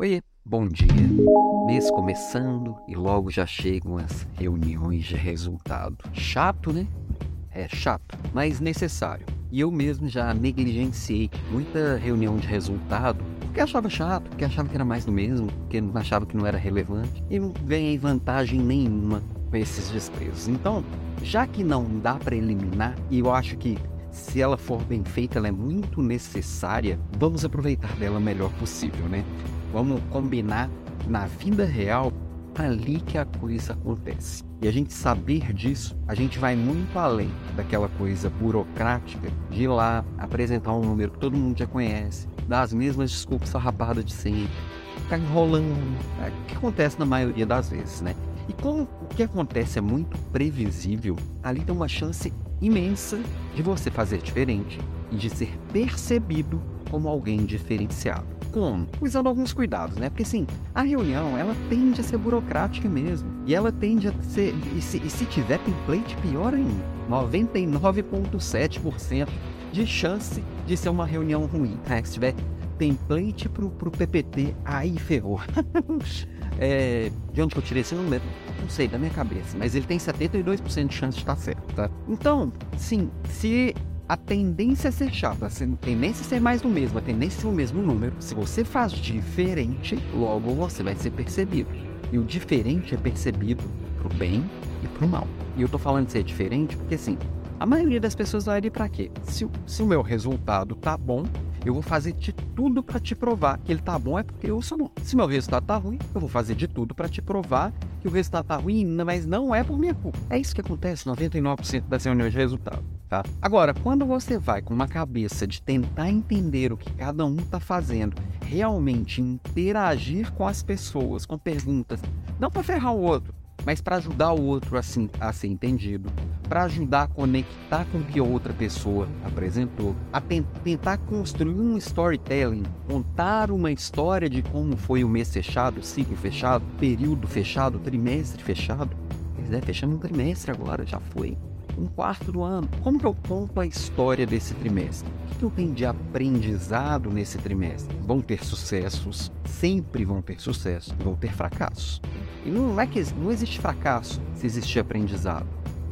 Oi, bom dia. Mês começando e logo já chegam as reuniões de resultado. Chato, né? É chato, mas necessário. E eu mesmo já negligenciei muita reunião de resultado porque achava chato, porque achava que era mais do mesmo, porque achava que não era relevante e não ganhei vantagem nenhuma com esses desprezos. Então, já que não dá para eliminar, e eu acho que se ela for bem feita, ela é muito necessária, vamos aproveitar dela o melhor possível, né? Vamos combinar na vida real ali que a coisa acontece. E a gente saber disso, a gente vai muito além daquela coisa burocrática de ir lá apresentar um número que todo mundo já conhece, dar as mesmas desculpas farrapadas de sempre, ficar enrolando. É o que acontece na maioria das vezes, né? E como o que acontece é muito previsível, ali tem uma chance imensa de você fazer diferente e de ser percebido como alguém diferenciado. Usando alguns cuidados, né? Porque assim, a reunião ela tende a ser burocrática mesmo. E ela tende a ser. E se, e se tiver template, pior ainda. 99,7% de chance de ser uma reunião ruim. Né? Se tiver template pro, pro PPT, aí ferrou. é, de onde que eu tirei esse número? Não sei, da minha cabeça. Mas ele tem 72% de chance de estar certo, tá? Então, sim, se a tendência é ser chata, a tendência é ser mais do mesmo, a tendência é ser o mesmo número. Se você faz diferente, logo você vai ser percebido. E o diferente é percebido pro bem e pro mal. E eu tô falando de ser diferente porque assim, a maioria das pessoas vai ir para quê? Se, se o meu resultado tá bom, eu vou fazer de tudo para te provar que ele tá bom é porque eu sou bom. Se meu resultado tá ruim, eu vou fazer de tudo para te provar que o resultado tá ruim, mas não é por minha culpa. É isso que acontece 99% das reuniões de resultado. Tá? Agora, quando você vai com uma cabeça de tentar entender o que cada um está fazendo, realmente interagir com as pessoas, com perguntas, não para ferrar o outro, mas para ajudar o outro assim, a ser entendido, para ajudar a conectar com o que outra pessoa apresentou, a tentar construir um storytelling, contar uma história de como foi o mês fechado, ciclo fechado, período fechado, trimestre fechado. Pois é, fechamos um trimestre agora, já foi um quarto do ano. Como que eu conto a história desse trimestre? O que eu tenho de aprendizado nesse trimestre? Vão ter sucessos, sempre vão ter sucesso, vão ter fracassos. E não é que não existe fracasso se existe aprendizado.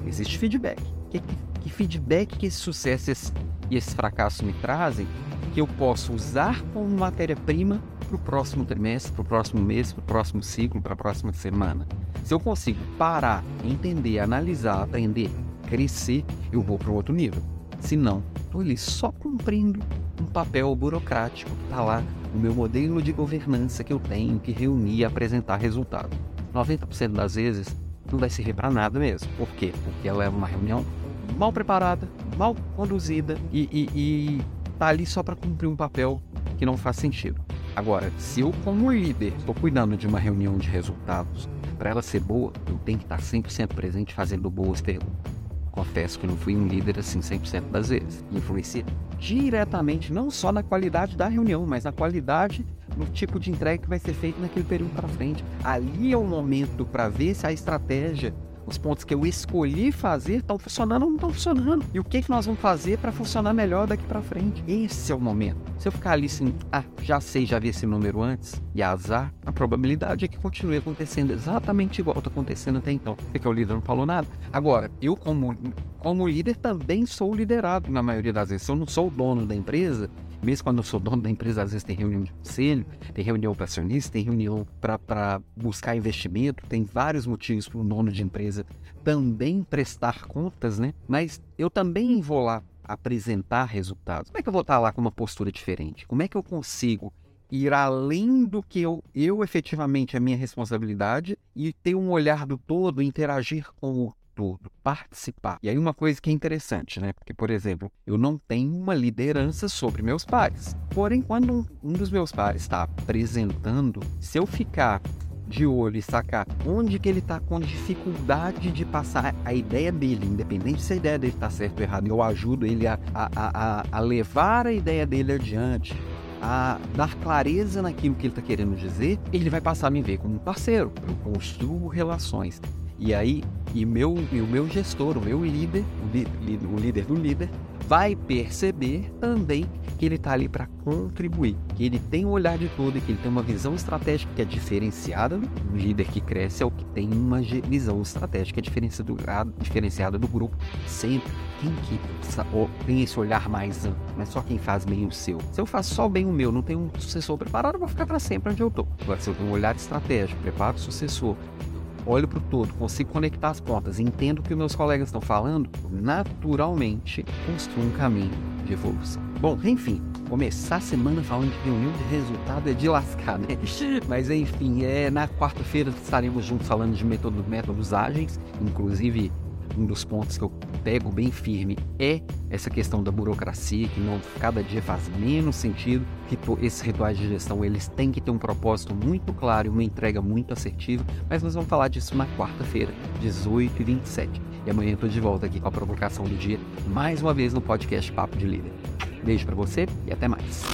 Existe feedback. Que, que feedback que esse sucesso e esse fracasso me trazem que eu posso usar como matéria-prima para o próximo trimestre, para o próximo mês, para o próximo ciclo, para a próxima semana. Se eu consigo parar, entender, analisar, aprender crescer, eu vou para outro nível. Se não, estou ali só cumprindo um papel burocrático que está lá no meu modelo de governança que eu tenho que reunir e apresentar resultado. 90% das vezes não vai servir para nada mesmo. Por quê? Porque ela é uma reunião mal preparada, mal conduzida e, e, e tá ali só para cumprir um papel que não faz sentido. Agora, se eu, como líder, estou cuidando de uma reunião de resultados, para ela ser boa, eu tenho que estar 100% presente fazendo boas perguntas confesso que não fui um líder assim 100% das vezes. Influencia diretamente não só na qualidade da reunião, mas na qualidade no tipo de entrega que vai ser feito naquele período para frente. Ali é o momento para ver se a estratégia os pontos que eu escolhi fazer estão funcionando ou não estão funcionando. E o que, que nós vamos fazer para funcionar melhor daqui para frente. Esse é o momento. Se eu ficar ali assim, ah, já sei, já vi esse número antes, e azar, a probabilidade é que continue acontecendo exatamente igual está acontecendo até então. Porque o líder não falou nada. Agora, eu como, como líder também sou liderado na maioria das vezes. Se eu não sou o dono da empresa, mesmo quando eu sou dono da empresa, às vezes tem reunião de conselho, tem reunião para acionista, tem reunião para buscar investimento, tem vários motivos para o dono de empresa também prestar contas, né? Mas eu também vou lá apresentar resultados. Como é que eu vou estar lá com uma postura diferente? Como é que eu consigo ir além do que eu, eu efetivamente é minha responsabilidade e ter um olhar do todo, interagir com todo, participar. E aí uma coisa que é interessante, né? Porque, por exemplo, eu não tenho uma liderança sobre meus pares. Porém, quando um, um dos meus pares está apresentando, se eu ficar de olho e sacar onde que ele está com dificuldade de passar a ideia dele, independente se a ideia dele está certa ou errada, eu ajudo ele a, a, a, a levar a ideia dele adiante, a dar clareza naquilo que ele está querendo dizer, ele vai passar a me ver como um parceiro. Eu construo relações. E aí, e, meu, e o meu gestor, o meu líder, o, li, o líder do líder, vai perceber também que ele está ali para contribuir, que ele tem um olhar de todo, que ele tem uma visão estratégica que é diferenciada. O líder que cresce é o que tem uma visão estratégica diferenciada do grupo. Sempre quem que tem esse olhar mais amplo, não é só quem faz bem o seu. Se eu faço só bem o meu, não tenho um sucessor preparado, eu vou ficar para sempre onde eu estou. Agora, se eu tenho um olhar estratégico, preparo o sucessor, olho para o todo, consigo conectar as pontas, entendo o que meus colegas estão falando, naturalmente construo um caminho de evolução. Bom, enfim, começar a semana falando de reunião de resultado é de lascar, né? Mas enfim, é, na quarta-feira estaremos juntos falando de métodos, métodos ágeis, inclusive um dos pontos que eu pego bem firme é essa questão da burocracia, que não cada dia faz menos sentido, que esses rituais de gestão eles têm que ter um propósito muito claro e uma entrega muito assertiva, mas nós vamos falar disso na quarta-feira, 18 e 27. E amanhã eu estou de volta aqui com a provocação do dia, mais uma vez no podcast Papo de Líder. Beijo para você e até mais.